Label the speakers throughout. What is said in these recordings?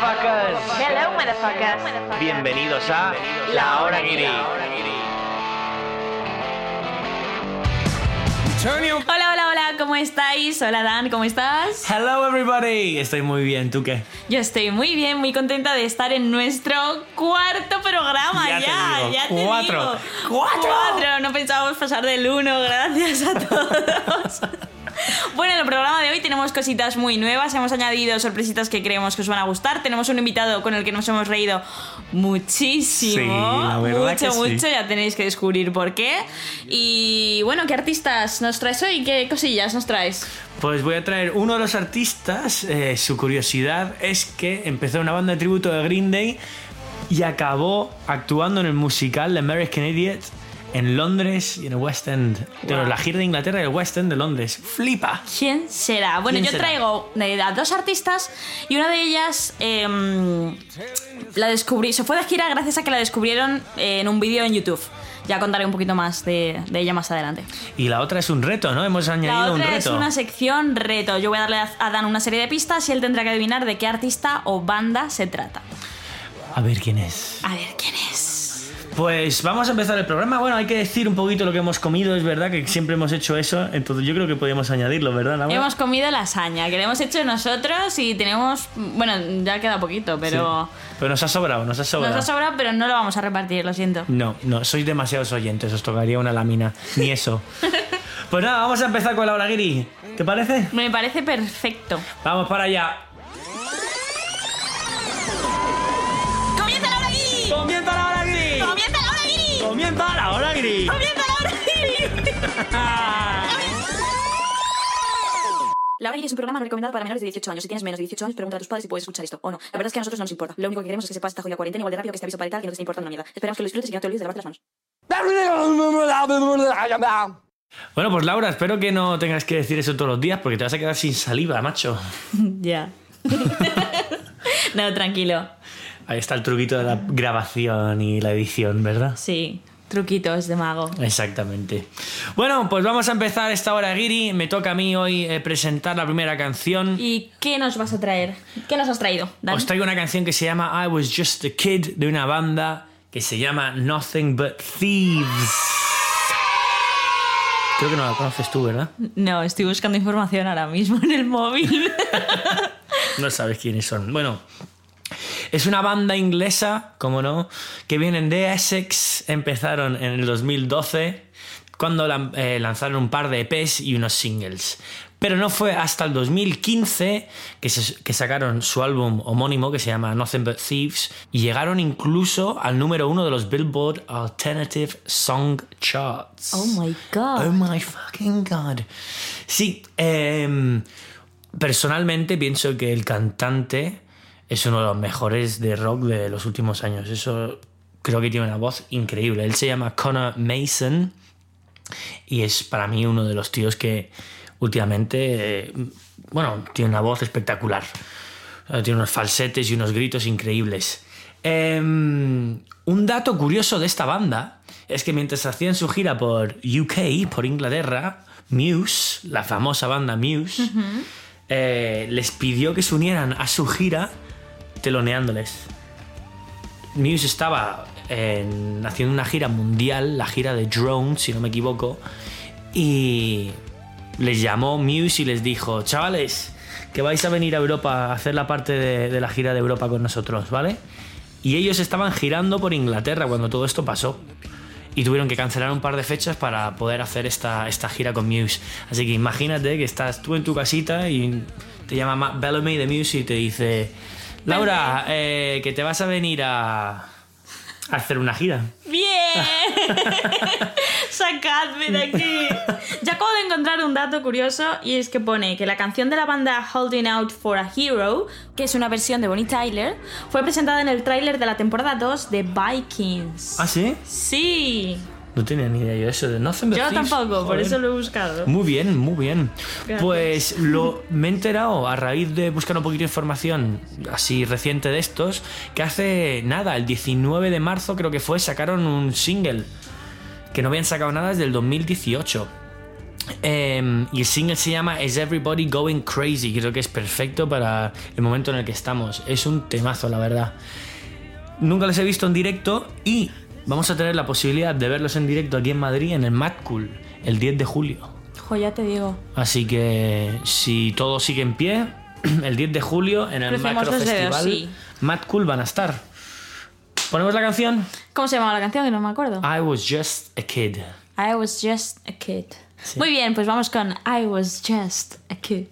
Speaker 1: motherfuckers.
Speaker 2: Hello, motherfuckers.
Speaker 1: Bienvenidos a La Hora Guiri.
Speaker 2: Hola, hola, hola, ¿cómo estáis? Hola, Dan, ¿cómo estás?
Speaker 3: Hello everybody, estoy muy bien, ¿tú qué?
Speaker 2: Yo estoy muy bien, muy contenta de estar en nuestro cuarto programa
Speaker 3: Ya
Speaker 2: ya.
Speaker 3: te digo,
Speaker 2: ya te
Speaker 3: cuatro.
Speaker 2: digo.
Speaker 3: ¡Cuatro!
Speaker 2: Cuatro, no pensábamos pasar del uno, gracias a todos. Bueno, en el programa de hoy tenemos cositas muy nuevas, hemos añadido sorpresitas que creemos que os van a gustar, tenemos un invitado con el que nos hemos reído muchísimo,
Speaker 3: Sí, la verdad
Speaker 2: mucho,
Speaker 3: que sí.
Speaker 2: mucho, ya tenéis que descubrir por qué. Y bueno, ¿qué artistas nos traes hoy? ¿Qué cosillas nos traes?
Speaker 3: Pues voy a traer uno de los artistas, eh, su curiosidad es que empezó una banda de tributo de Green Day y acabó actuando en el musical de American Idiot en Londres y en el West End.
Speaker 2: Wow.
Speaker 3: la gira de Inglaterra y el West End de Londres. ¡Flipa!
Speaker 2: ¿Quién será? Bueno,
Speaker 3: ¿Quién
Speaker 2: yo
Speaker 3: será?
Speaker 2: traigo a dos artistas y una de ellas em, la descubrí, se fue de gira gracias a que la descubrieron eh, en un vídeo en YouTube. Ya contaré un poquito más de, de ella más adelante.
Speaker 3: Y la otra es un reto, ¿no? Hemos añadido
Speaker 2: La
Speaker 3: un
Speaker 2: otra es una sección reto. Yo voy a darle a Dan una serie de pistas y él tendrá que adivinar de qué artista o banda se trata.
Speaker 3: A ver quién es.
Speaker 2: A ver quién es.
Speaker 3: Pues vamos a empezar el programa. Bueno, hay que decir un poquito lo que hemos comido, es verdad que siempre hemos hecho eso, entonces yo creo que podríamos añadirlo, ¿verdad, Laura?
Speaker 2: Hemos comido lasaña, que la hemos hecho nosotros y tenemos. Bueno, ya queda poquito, pero.
Speaker 3: Sí. Pero nos ha sobrado, nos ha sobrado.
Speaker 2: Nos ha sobrado, pero no lo vamos a repartir, lo siento.
Speaker 3: No, no, sois demasiados oyentes, os tocaría una lámina. Ni eso. pues nada, vamos a empezar con Laura Guiri. ¿Te parece?
Speaker 2: Me parece perfecto.
Speaker 3: Vamos para allá.
Speaker 2: ¡Comienza la!
Speaker 3: La Hora
Speaker 2: es un programa no recomendado para menores de 18 años. Si tienes menos de 18 años, pregunta a tus padres si puedes escuchar esto o no. La verdad es que a nosotros no nos importa. Lo único que queremos es que se pase esta jodida cuarentena igual de rápido que este aviso para y tal, que no te esté importando una mierda. Esperamos que lo disfrutes y que no te olvides de lavarte las manos.
Speaker 3: Bueno, pues Laura, espero que no tengas que decir eso todos los días porque te vas a quedar sin saliva, macho.
Speaker 2: Ya. no, tranquilo.
Speaker 3: Ahí está el truquito de la grabación y la edición, ¿verdad?
Speaker 2: Sí, truquitos de mago.
Speaker 3: Exactamente. Bueno, pues vamos a empezar esta hora, Giri. Me toca a mí hoy eh, presentar la primera canción.
Speaker 2: ¿Y qué nos vas a traer? ¿Qué nos has traído? Dan?
Speaker 3: Os traigo una canción que se llama I Was Just a Kid de una banda que se llama Nothing But Thieves. Creo que no la conoces tú, ¿verdad?
Speaker 2: No, estoy buscando información ahora mismo en el móvil.
Speaker 3: No sabes quiénes son. Bueno, es una banda inglesa, como no, que vienen de Essex. Empezaron en el 2012 cuando eh, lanzaron un par de EPs y unos singles. Pero no fue hasta el 2015 que, se- que sacaron su álbum homónimo que se llama Nothing But Thieves y llegaron incluso al número uno de los Billboard Alternative Song Charts.
Speaker 2: oh my god.
Speaker 3: Oh my fucking god. Sí, em, personalmente pienso que el cantante es uno de los mejores de rock de los últimos años. Eso creo que tiene una voz increíble. Él se llama Connor Mason y es para mí uno de los tíos que últimamente, eh, bueno, tiene una voz espectacular. Eh, Tiene unos falsetes y unos gritos increíbles. Em, un dato curioso de esta banda es que mientras hacían su gira por UK, por Inglaterra, Muse, la famosa banda Muse, eh, les pidió que se unieran a su gira teloneándoles. Muse estaba en- haciendo una gira mundial, la gira de Drone, si no me equivoco, y les llamó Muse y les dijo, chavales, que vais a venir a Europa a hacer la parte de, de la gira de Europa con nosotros, ¿vale? Y ellos estaban girando por Inglaterra cuando todo esto pasó. Y tuvieron que cancelar un par de fechas para poder hacer esta, esta gira con Muse. Así que imagínate que estás tú en tu casita y te llama Matt Bellamy de Muse y te dice, Laura, eh, que te vas a venir a, a hacer una gira.
Speaker 2: ¡Bien! ¡Sacadme de aquí! Ya acabo de encontrar un dato curioso y es que pone que la canción de la banda Holding Out for a Hero, que es una versión de Bonnie Tyler, fue presentada en el tráiler de la temporada 2 de Vikings.
Speaker 3: ¿Ah, sí?
Speaker 2: Sí.
Speaker 3: No tenía ni idea yo eso de Nothing But
Speaker 2: Yo
Speaker 3: Thieves.
Speaker 2: tampoco, por eso lo he buscado.
Speaker 3: Muy bien, muy bien.
Speaker 2: Gracias.
Speaker 3: Pues lo, me he enterado a raíz de buscar un poquito de información así reciente de estos, que hace nada, el 19 de marzo creo que fue, sacaron un single, que no habían sacado nada desde el 2018. Eh, y el single se llama Is Everybody Going Crazy. Creo que es perfecto para el momento en el que estamos. Es un temazo, la verdad. Nunca les he visto en directo y vamos a tener la posibilidad de verlos en directo aquí en Madrid en el Mad Cool el 10 de julio.
Speaker 2: Jo, ya te digo.
Speaker 3: Así que si todo sigue en pie, el 10 de julio en el
Speaker 2: Crucemos
Speaker 3: Macro
Speaker 2: los dedos,
Speaker 3: Festival
Speaker 2: sí.
Speaker 3: Mad Cool van a estar. ¿Ponemos la canción?
Speaker 2: ¿Cómo se llama la canción? Que no me acuerdo.
Speaker 3: I was just a kid.
Speaker 2: I was just a kid. Muy bien, pues vamos con I was just a kid.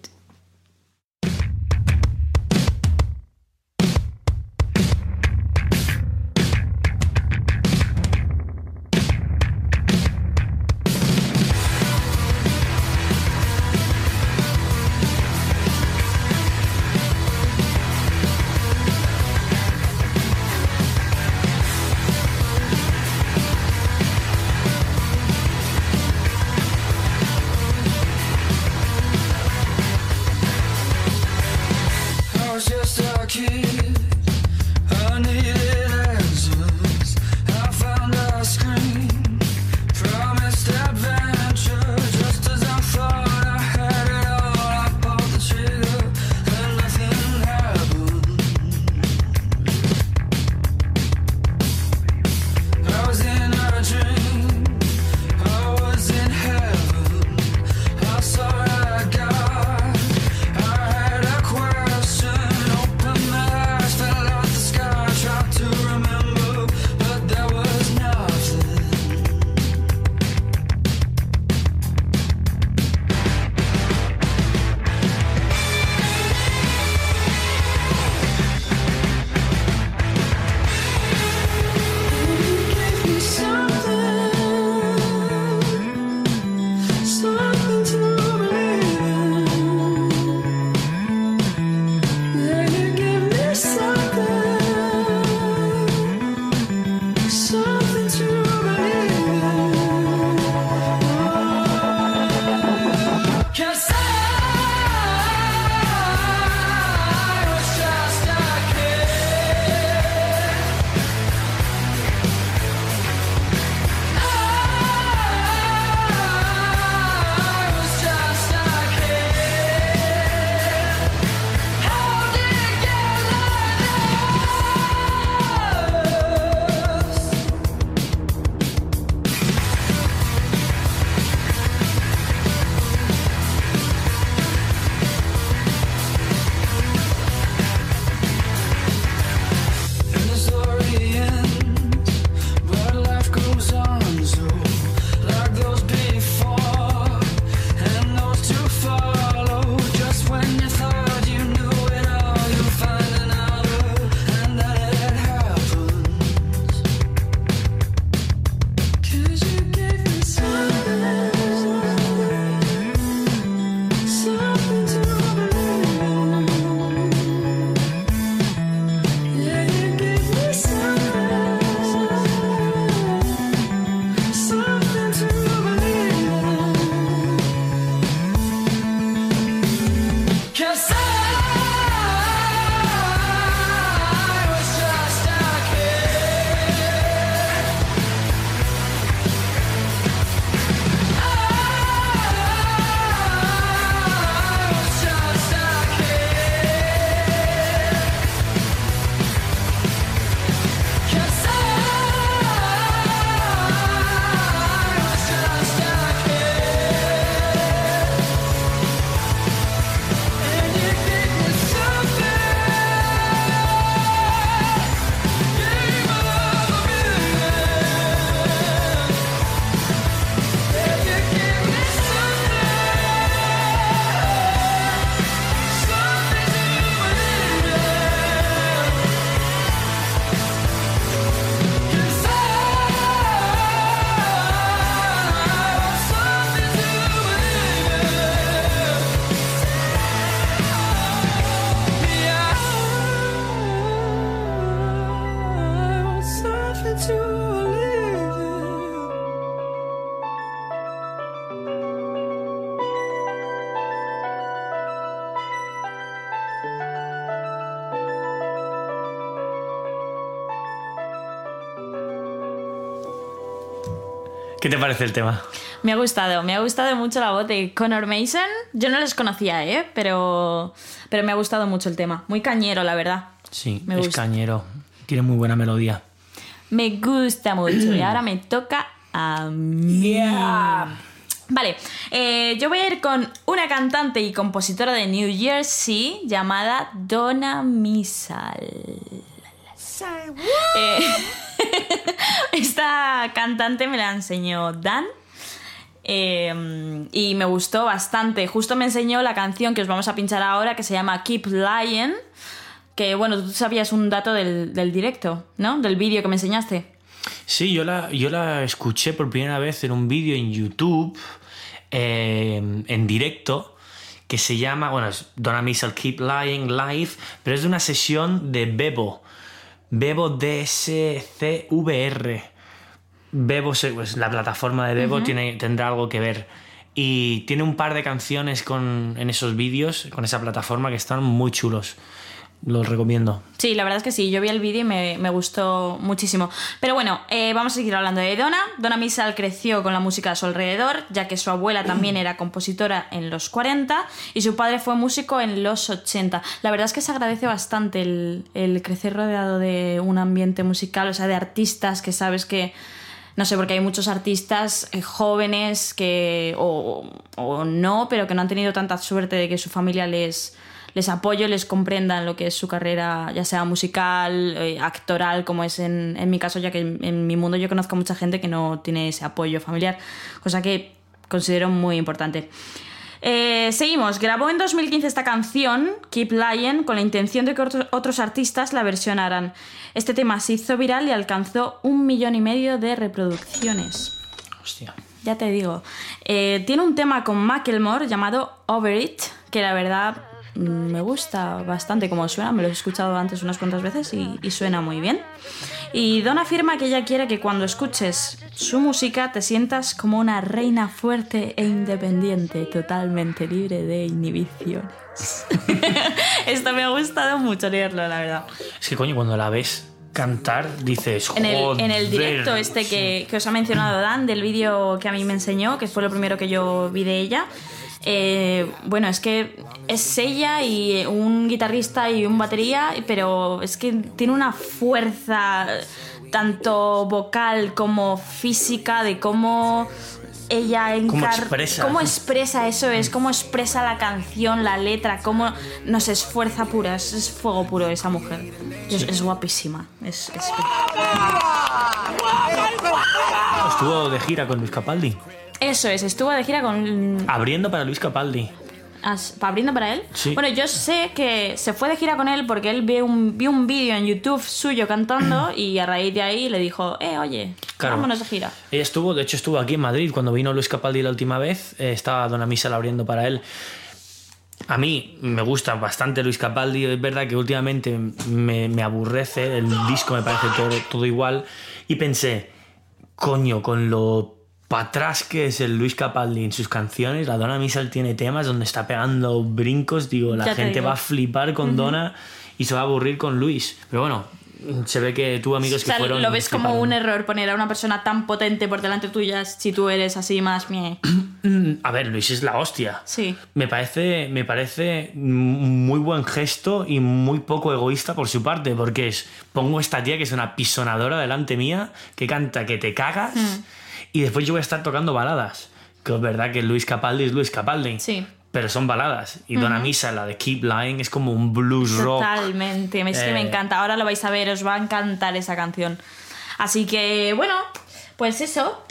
Speaker 3: ¿Qué te parece el tema?
Speaker 2: Me ha gustado, me ha gustado mucho la voz de Connor Mason. Yo no les conocía, ¿eh? Pero, pero me ha gustado mucho el tema. Muy cañero, la verdad.
Speaker 3: Sí,
Speaker 2: Me
Speaker 3: es
Speaker 2: gusta.
Speaker 3: cañero. Tiene muy buena melodía.
Speaker 2: Me gusta mucho. Y ahora me toca a mí. Vale, eh, yo voy a ir con una cantante y compositora de New Jersey llamada Donna Misal. Eh, esta cantante me la enseñó Dan. eh, y me gustó bastante. Justo me enseñó la canción que os vamos a pinchar ahora, que se llama Keep Lying. Que bueno, tú sabías un dato del, del directo, ¿no? Del vídeo que me enseñaste.
Speaker 3: Sí, yo la, yo la escuché por primera vez en un vídeo en YouTube, eh, en directo, que se llama, bueno, es Donna Missile Keep Lying Live, pero es de una sesión de Bebo. Bebo DSCVR. Bebo, pues la plataforma de Bebo tiene, tendrá algo que ver. Y tiene un par de canciones con, en esos vídeos, con esa plataforma, que están muy chulos. Los recomiendo.
Speaker 2: Sí, la verdad es que sí, yo vi el vídeo y me, me gustó muchísimo. Pero bueno, eh, vamos a seguir hablando de Donna. Donna Misal creció con la música a su alrededor, ya que su abuela también era compositora en los 40 y su padre fue músico en los 80. La verdad es que se agradece bastante el, el crecer rodeado de un ambiente musical, o sea, de artistas que sabes que... No sé, porque hay muchos artistas eh, jóvenes que, o, o no, pero que no han tenido tanta suerte de que su familia les, les apoye, les comprenda en lo que es su carrera, ya sea musical, eh, actoral, como es en, en mi caso, ya que en, en mi mundo yo conozco a mucha gente que no tiene ese apoyo familiar, cosa que considero muy importante. Eh, seguimos, grabó en 2015 esta canción, Keep Lying, con la intención de que otro- otros artistas la versionaran. Este tema se hizo viral y alcanzó un millón y medio de reproducciones.
Speaker 3: Hostia.
Speaker 2: Ya te digo. Eh, tiene un tema con Macklemore llamado Over It, que la verdad me gusta bastante como suena. Me lo he escuchado antes unas cuantas veces y, y suena muy bien. Y Don afirma que ella quiere que cuando escuches su música te sientas como una reina fuerte e independiente, totalmente libre de inhibiciones. Esto me ha gustado mucho leerlo, la verdad.
Speaker 3: Es que coño, cuando la ves cantar, dices,
Speaker 2: En el, en el
Speaker 3: "Joder".
Speaker 2: directo este que, que os ha mencionado Dan, del vídeo que a mí me enseñó, que fue lo primero que yo vi de ella, eh, bueno, es que es ella y un guitarrista y un batería, pero es que tiene una fuerza tanto vocal como física de cómo ella
Speaker 3: Cómo
Speaker 2: encar-
Speaker 3: expresa.
Speaker 2: cómo expresa eso es, cómo expresa la canción, la letra, cómo nos esfuerza pura, es, es fuego puro esa mujer. Es, es guapísima, es, es
Speaker 3: Estuvo de gira con Luis Capaldi.
Speaker 2: Eso es, estuvo de gira con.
Speaker 3: Abriendo para Luis Capaldi.
Speaker 2: ¿Abriendo para él?
Speaker 3: Sí.
Speaker 2: Bueno, yo sé que se fue de gira con él porque él vio un, vio un vídeo en YouTube suyo cantando y a raíz de ahí le dijo, eh, oye,
Speaker 3: Claro.
Speaker 2: vámonos de gira.
Speaker 3: Ella estuvo, de hecho, estuvo aquí en Madrid cuando vino Luis Capaldi la última vez. eh, estaba Dona Misa abriendo para él. A mí me gusta bastante Luis Capaldi. Es verdad que últimamente me, me aburrece. El disco me parece todo, todo igual. Y pensé, coño, con lo atrás que es el Luis Capaldi en sus canciones, la Dona Misal tiene temas donde está pegando brincos. Digo, la
Speaker 2: Ya
Speaker 3: gente va a flipar con Dona y se va a aburrir con Luis. Pero bueno, se ve que tuvo amigos
Speaker 2: O
Speaker 3: que
Speaker 2: sea,
Speaker 3: fueron.
Speaker 2: lo ves como un error poner a una persona tan potente por delante tuya si tú eres así más mie.
Speaker 3: Mm, A ver, Luis es la hostia.
Speaker 2: Sí.
Speaker 3: Me parece, me parece muy buen gesto y muy poco egoísta por su parte, porque es, pongo esta tía que es una pisonadora delante mía, que canta que te cagas,
Speaker 2: Hmm.
Speaker 3: Y después yo voy a estar tocando baladas. Que es verdad que Luis Capaldi es Luis Capaldi,
Speaker 2: Sí.
Speaker 3: pero son baladas. Y Dona Misa, la de Keep Lying, es como un blues rock.
Speaker 2: Totalmente, es que me
Speaker 3: Eh.
Speaker 2: encanta. Ahora lo vais a ver, os va a encantar esa canción. Así que, bueno, pues eso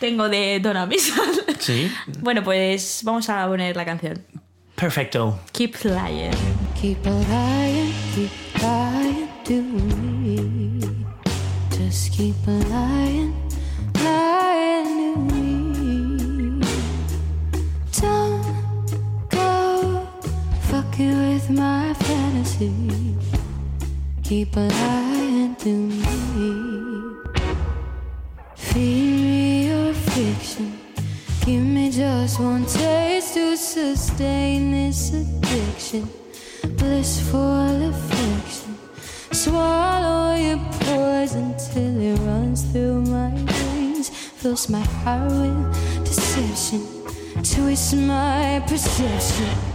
Speaker 2: tengo de Donna Misal.
Speaker 3: Sí,
Speaker 2: Bueno, pues vamos a poner la canción.
Speaker 3: perfecto.
Speaker 2: Keep Lying.
Speaker 4: Keep lying, keep lying to me. Just keep lying, till it runs through my veins.
Speaker 5: Fills my heart with deception, twists my perception.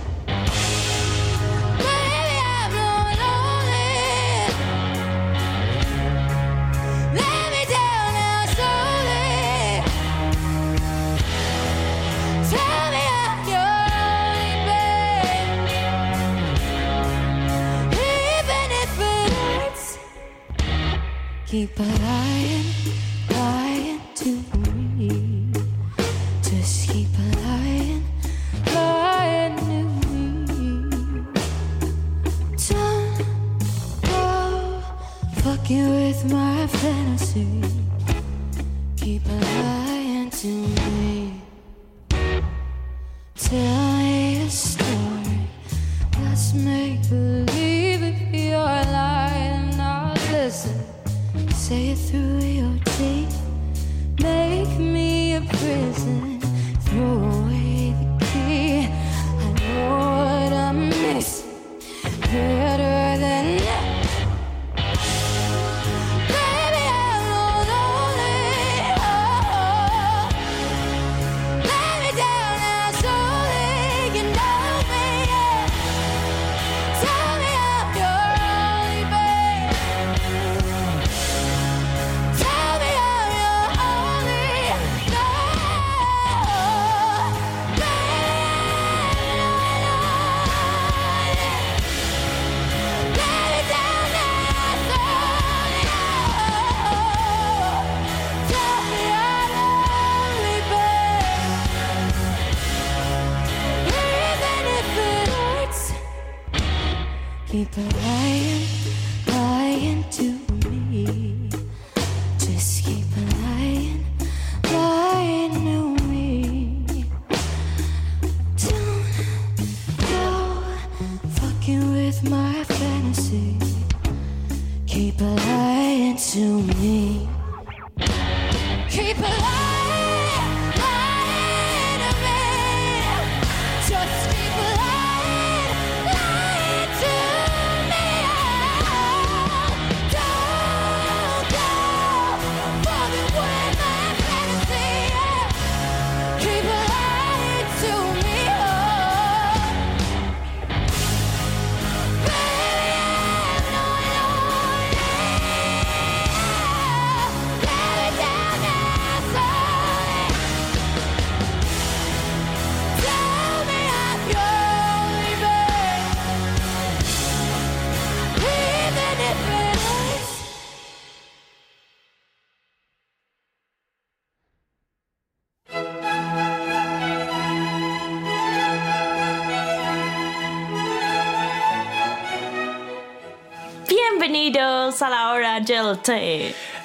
Speaker 5: Keep lying, lying to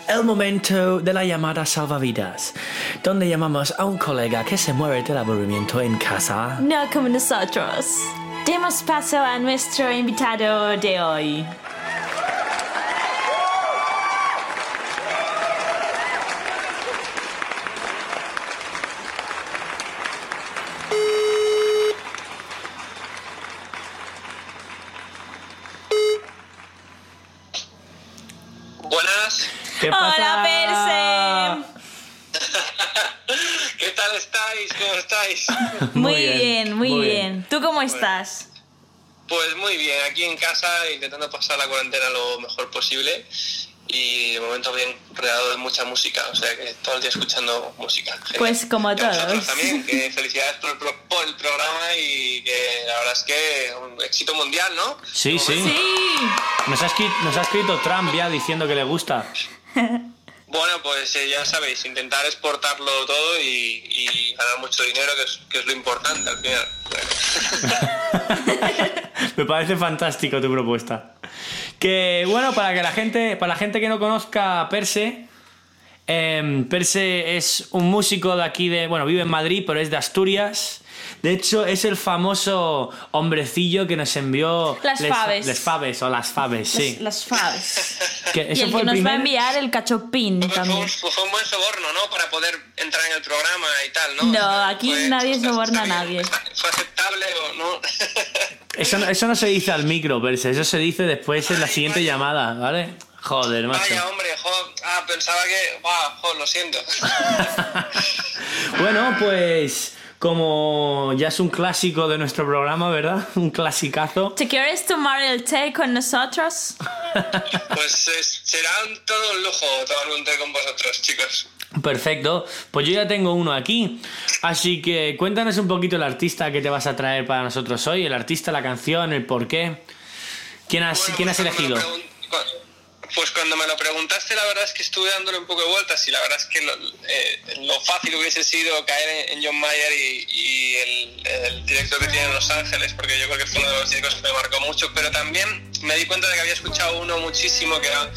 Speaker 3: El momento de la llamada salvavidas, donde llamamos a un colega que se muere del aburrimiento en casa.
Speaker 2: No como nosotros. Demos paso a nuestro invitado de hoy.
Speaker 1: Buenas,
Speaker 3: ¿Qué
Speaker 2: Hola,
Speaker 1: ¿qué tal estáis? ¿Cómo estáis?
Speaker 2: Perse. Muy, bien, muy, bien. ¿Tú cómo estás?
Speaker 1: Pues muy bien, aquí en casa intentando pasar la cuarentena lo mejor posible y de momento bien rodeado de mucha música, o sea que todo el día escuchando música. Genial.
Speaker 2: Pues como todos.
Speaker 1: también, que felicidades por el, pro- por el programa y que la verdad es que un éxito mundial, ¿no?
Speaker 3: Sí, sí. Nos ha, escrito, nos ha escrito Trump ya diciendo que le gusta.
Speaker 1: Bueno, pues eh, ya sabéis, intentar exportarlo todo y, y ganar mucho dinero, que es, que es lo importante al final.
Speaker 3: Me parece fantástico tu propuesta. Que bueno, para que la gente, para la gente que no conozca Perse, em, Perse es un músico de aquí de, bueno, vive en Madrid, pero es de Asturias. De hecho, es el famoso hombrecillo que nos envió
Speaker 2: Las
Speaker 3: les,
Speaker 2: faves.
Speaker 3: les faves o las faves, sí.
Speaker 2: Las, las faves.
Speaker 3: Que
Speaker 2: Y el
Speaker 3: fue
Speaker 2: que
Speaker 3: el
Speaker 2: nos va a enviar el cachopín
Speaker 1: Fue, fue
Speaker 2: también.
Speaker 1: un, fue un buen soborno, ¿no? Para poder entrar en el programa y tal, ¿no?
Speaker 2: No, aquí nadie soborna a nadie.
Speaker 1: ¿Fue aceptable o no?
Speaker 3: Eso, no- eso no se dice al micro, Perse, eso se dice después en la siguiente llamada, ¿vale? Joder, macho.
Speaker 1: Vaya, hombre, jo, ah, pensaba que, ¡buah! jo, lo siento.
Speaker 3: Bueno, pues como ya es un clásico de nuestro programa, ¿verdad? Un clasicazo.
Speaker 2: ¿Te quieres tomar el té con nosotros?
Speaker 1: Pues es- será un- todo un lujo tomar un té con vosotros, chicos.
Speaker 3: Perfecto. Pues yo ya tengo uno aquí. Así que cuéntanos un poquito el artista que te vas a traer para nosotros hoy. El artista, la canción, el por qué. ¿Quién has,
Speaker 1: Bueno,
Speaker 3: ¿quién
Speaker 1: pues
Speaker 3: has
Speaker 1: me
Speaker 3: elegido?
Speaker 1: Pues cuando me lo preguntaste, la verdad es que estuve dándole un poco de vueltas y la verdad es que lo, eh, fácil hubiese sido caer en, John Mayer y, el, director que tiene en Los Ángeles, porque yo creo que fue uno de los discos que me marcó mucho, pero también me di cuenta de que había escuchado uno muchísimo, que era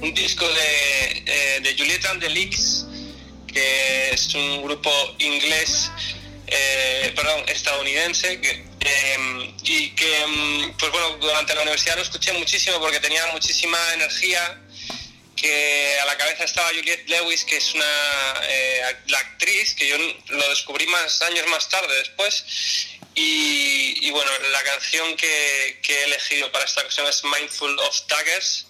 Speaker 1: un disco de, eh, de and the Leaks, que es un grupo inglés, eh, perdón, estadounidense, que, eh, y que, mm, pues bueno, durante la universidad lo escuché muchísimo porque tenía muchísima energía, que a la cabeza estaba Juliette Lewis, que es una eh, la actriz, que yo lo descubrí más años más tarde después, y, bueno, la canción que, que he elegido para esta ocasión es Mindful of Daggers,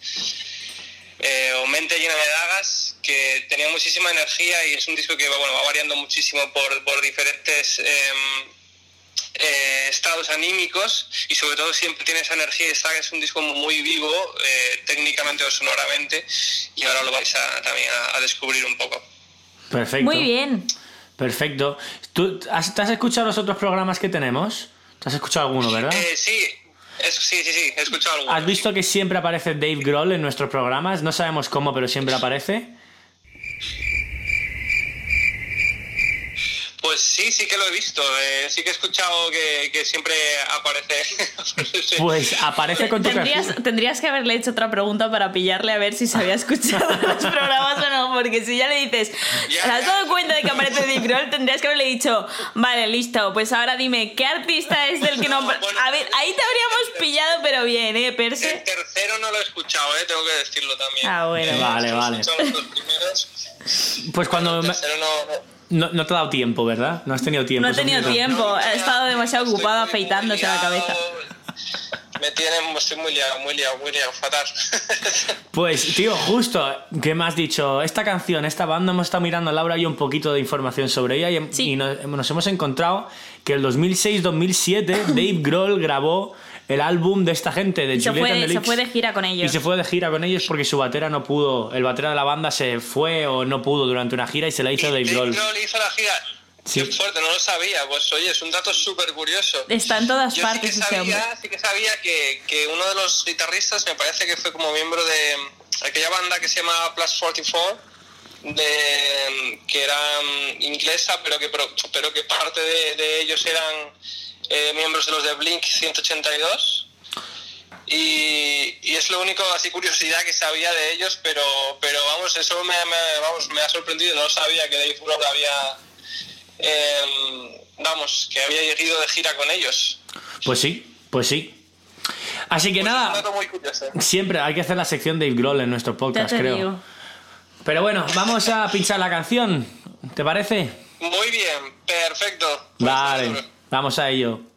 Speaker 1: eh, o Mente llena de dagas, que tenía muchísima energía y es un disco que bueno, va variando muchísimo por, por diferentes em, eh, estados anímicos y sobre todo siempre tiene esa energía y está es un disco muy vivo, eh, técnicamente o sonoramente, y ahora lo vais a, también a, a descubrir un poco.
Speaker 3: Perfecto.
Speaker 2: Muy bien.
Speaker 3: Perfecto. ¿Tú has, ¿Te has escuchado los otros programas que tenemos? ¿Te has escuchado alguno, verdad?
Speaker 1: Eh, sí, eso, sí, sí, sí, he escuchado algo.
Speaker 3: ¿Has visto que siempre aparece Dave Grohl en nuestros programas? No sabemos cómo, pero siempre aparece.
Speaker 1: Pues sí, sí que lo he visto. eh, sí que he escuchado que, que siempre aparece.
Speaker 3: Pues aparece con tu
Speaker 2: Tendrías,
Speaker 3: canción.
Speaker 2: tendrías que haberle hecho otra pregunta para pillarle a ver si se había escuchado los programas o no, porque si ya le dices, ¿te has dado cuenta de que aparece Dave Grohl? Tendrías que haberle dicho, vale, listo, pues ahora dime, ¿qué artista es del que no...
Speaker 1: No, bueno.
Speaker 2: A ver, ahí te habríamos pillado, pero bien, ¿eh,
Speaker 1: El
Speaker 2: Perse?
Speaker 1: tercero no lo he escuchado, eh, tengo que decirlo también.
Speaker 2: Ah, bueno.
Speaker 1: Eh,
Speaker 3: Vale, vale.
Speaker 1: escuchado los dos primeros,
Speaker 3: Pues cuando...
Speaker 1: el tercero no- no.
Speaker 3: No, no te ha dado tiempo, ¿verdad? No has tenido tiempo.
Speaker 2: No he tenido tiempo, he estado demasiado
Speaker 1: Estoy
Speaker 2: ocupado
Speaker 1: muy- muy
Speaker 2: afeitándose la cabeza.
Speaker 1: Me tienen, estoy muy liado, muy liado, muy liado, fatal.
Speaker 3: Pues, tío, justo, que me has dicho, esta canción, esta banda, hemos estado mirando Laura y un poquito de información sobre ella y,
Speaker 2: Sí.
Speaker 3: y nos, nos hemos encontrado que el 2006-2007 Dave Grohl grabó el álbum de esta gente, de
Speaker 2: Y se
Speaker 3: Juliet
Speaker 2: fue,
Speaker 3: and the
Speaker 2: se fue de gira con ellos.
Speaker 3: Y se fue de gira con ellos porque su batera no pudo, el batera de la banda se fue o no pudo durante una gira y se la hizo Dave Grohl.
Speaker 1: hizo la gira.
Speaker 3: Sí.
Speaker 1: Qué fuerte, no lo sabía. Pues oye, es un dato súper curioso.
Speaker 2: Está en todas
Speaker 1: Yo
Speaker 2: partes
Speaker 1: sí que
Speaker 2: ese hombre.
Speaker 1: sabía, sí que sabía que, que uno de los guitarristas me parece que fue como miembro de aquella banda que se llama Plus 44, de, que era inglesa, pero que, pro- pero que parte de, de ellos eran eh, miembros de los de Blink 182. Y, y es lo único, así curiosidad que sabía de ellos, pero, pero vamos, eso me, me- vamos, me ha sorprendido, no sabía que Dave Grohl había, em, vamos, que había ido de gira con ellos.
Speaker 3: Pues sí, pues sí. Así que
Speaker 1: Pues
Speaker 3: nada,
Speaker 1: curioso.
Speaker 3: siempre hay que hacer la sección Dave Grohl en nuestro podcast,
Speaker 2: te
Speaker 3: creo.
Speaker 2: digo.
Speaker 3: Pero bueno, vamos a pinchar la canción. ¿Te parece?
Speaker 1: Muy bien, perfecto. Pues
Speaker 3: Vale. Vamos a ello.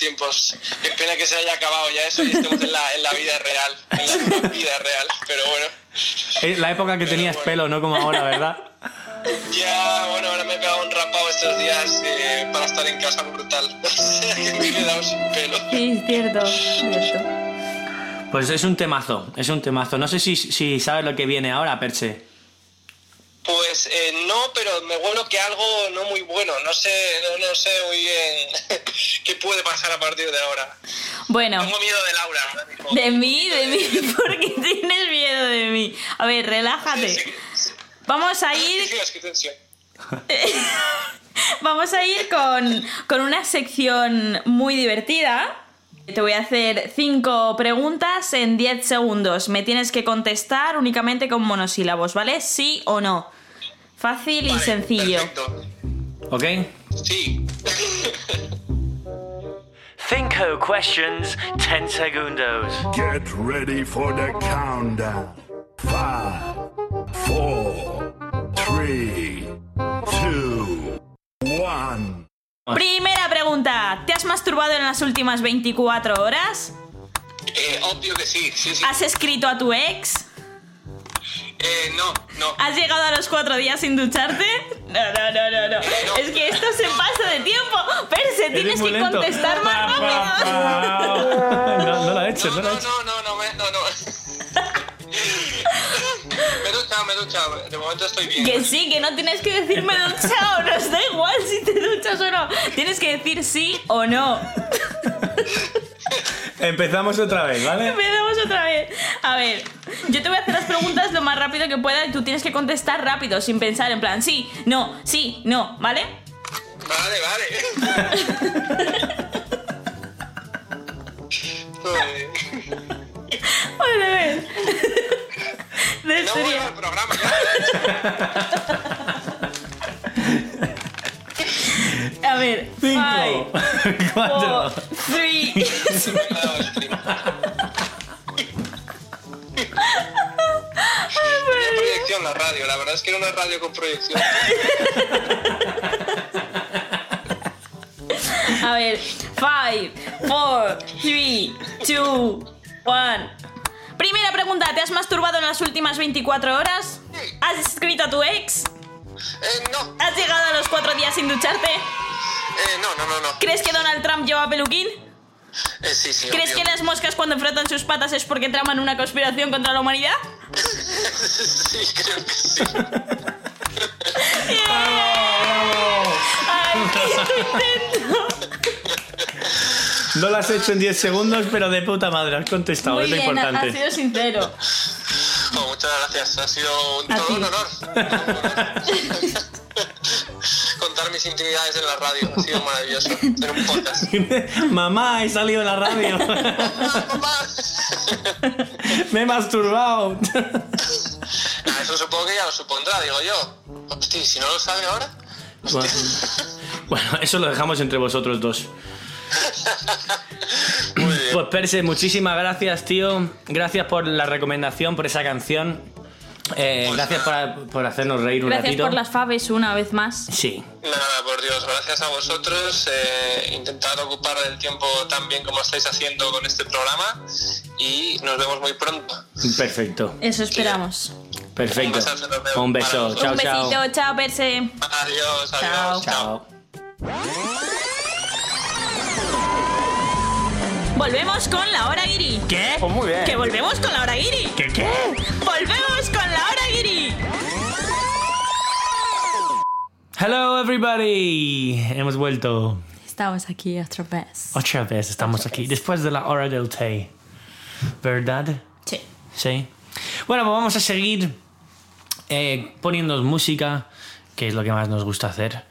Speaker 1: Tiempos. Qué pena que se haya acabado ya eso y estemos en la, en la vida real, en la vida real. Pero bueno,
Speaker 3: Es la época que tenías
Speaker 1: bueno.
Speaker 3: pelo, no como ahora, ¿verdad?
Speaker 1: ya, bueno, ahora me he pegado un rapado estos días eh, para estar en casa brutal. O sea que me he quedado sin pelo.
Speaker 2: Sí, es cierto, cierto.
Speaker 3: Pues es un temazo, es un temazo. No sé si, si sabes lo que viene ahora, Perche.
Speaker 1: Pues eh, no, pero me huelo que algo no muy bueno. No sé, no, no sé muy bien qué puede pasar a partir de ahora.
Speaker 2: Bueno,
Speaker 1: Tengo miedo de Laura. ahora mismo.
Speaker 2: de mí, de mí, porque tienes miedo de mí. A ver,
Speaker 1: Sí,
Speaker 2: relájate.
Speaker 1: sí.
Speaker 2: Vamos a ir. Vamos a ir con, con una sección muy divertida. Te voy a hacer cinco preguntas en 10 segundos. Me tienes que contestar únicamente con monosílabos, ¿vale? Sí o no. Fácil y
Speaker 1: Vale,
Speaker 2: sencillo.
Speaker 1: Perfecto.
Speaker 3: ¿Ok?
Speaker 1: Sí.
Speaker 3: Cinco questions, 10 segundos.
Speaker 6: Get ready for the countdown. Five, four, three, two, one.
Speaker 2: Primera pregunta. ¿Te has masturbado en las últimas 24 horas?
Speaker 1: Eh, obvio que sí, sí, sí.
Speaker 2: ¿Has escrito a tu ex?
Speaker 1: Eh, no, no.
Speaker 2: ¿Has llegado a los cuatro días sin ducharte? No, no, no, no, no. Es que esto se pasa de tiempo. Perse, tienes que contestar más rápido.
Speaker 3: No, no lo ha hecho,
Speaker 1: No,
Speaker 3: no ha
Speaker 1: no,
Speaker 3: hecho.
Speaker 1: no, no, no, me, no, no. me he duchado, me he duchado. De momento estoy bien.
Speaker 2: Que sí, que no tienes que decirme duchado, nos da igual si te duchas o no. Tienes que decir sí o no.
Speaker 3: Empezamos otra vez, ¿vale?
Speaker 2: Empezamos otra vez. A ver, yo te voy a hacer las preguntas lo más rápido que pueda y tú tienes que contestar rápido, sin pensar, en plan, sí, no, sí, no, ¿vale?
Speaker 1: Vale, vale.
Speaker 2: Vale, a ver. De
Speaker 1: No
Speaker 2: serio.
Speaker 1: vuelvo al programa.
Speaker 2: A ver,
Speaker 3: Cinco,
Speaker 2: five,
Speaker 3: cuatro.
Speaker 2: four, three.
Speaker 1: Se me ha dado el stream. Tenía proyección la radio, la verdad es que era una radio con proyección.
Speaker 2: A ver, five, four, three, two, one. Primera pregunta, ¿te has masturbado en las últimas 24 horas? ¿Has escrito a tu ex?
Speaker 1: Eh, no,
Speaker 2: ¿Has llegado a los cuatro días sin ducharte?
Speaker 1: eh, no, no, no, no.
Speaker 2: ¿Crees que Donald Trump lleva peluquín?
Speaker 1: Eh, sí, sí,
Speaker 2: ¿Crees
Speaker 1: obvio.
Speaker 2: que las moscas cuando frotan sus patas es porque traman una conspiración contra la humanidad?
Speaker 1: Sí, creo que sí.
Speaker 2: ¡Ay, qué intento!
Speaker 3: No lo has hecho en 10 segundos, pero de puta madre, has contestado,
Speaker 2: Muy
Speaker 3: es lo
Speaker 2: bien, ha, ha
Speaker 3: importante.
Speaker 2: sido sincero.
Speaker 1: Muchas gracias, ha sido un, todo un honor. Contar mis intimidades en la radio ha sido maravilloso. En un podcast.
Speaker 3: Mamá, he salido en la radio.
Speaker 1: ¡Ah, papá!
Speaker 3: Me he masturbado.
Speaker 1: Eso supongo que ya lo supondrá, digo yo. Hostia, ¿y si no lo sabe ahora?
Speaker 3: Bueno, bueno, eso lo dejamos entre vosotros dos.
Speaker 1: Bien.
Speaker 3: Pues Perse, muchísimas gracias, tío. Gracias por la recomendación, por esa canción. Eh,
Speaker 1: Pues
Speaker 3: gracias por, por hacernos reír un
Speaker 2: Gracias
Speaker 3: ratito.
Speaker 2: por las faves una vez más.
Speaker 3: Sí.
Speaker 1: Nada, por Dios, gracias a vosotros. Eh, intentad ocupar el tiempo tan bien como estáis haciendo con este programa y nos vemos muy pronto.
Speaker 3: Perfecto.
Speaker 2: Eso esperamos.
Speaker 3: Perfecto. Un beso.
Speaker 1: para
Speaker 3: Chao,
Speaker 2: Un besito,
Speaker 3: chao.
Speaker 2: chao, Perse.
Speaker 1: Adiós,
Speaker 2: Chao.
Speaker 1: adiós.
Speaker 3: Chao.
Speaker 2: Volvemos con la hora guiri.
Speaker 3: ¿Qué? Pues muy bien.
Speaker 2: Que volvemos con la hora guiri.
Speaker 3: ¿Qué qué?
Speaker 2: Volvemos con la hora guiri.
Speaker 3: Hello everybody. Hemos vuelto.
Speaker 2: Estamos aquí otra vez.
Speaker 3: Otra vez estamos aquí. Después de la hora del té. ¿Verdad?
Speaker 2: Sí.
Speaker 3: Sí. Bueno, pues vamos a seguir eh, poniendo música, que es lo que más nos gusta hacer.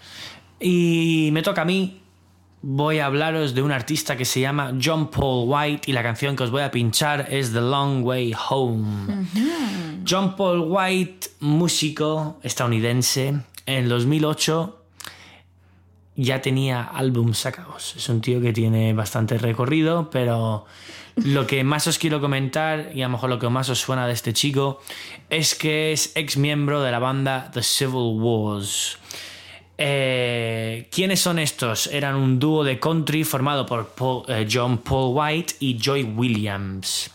Speaker 3: Y me toca a mí. Voy a hablaros de un artista que se llama John Paul White y la canción que os voy a pinchar es The Long Way Home. John Paul White, músico estadounidense, en el 2008 ya tenía álbum sacados. Es un tío que tiene bastante recorrido, pero lo que más os quiero comentar, y a lo mejor lo que más os suena de este chico, es que es ex miembro de la banda The Civil Wars. Eh, ¿Quiénes son estos? Eran un dúo de country formado por Paul- eh, John Paul White y Joy Williams.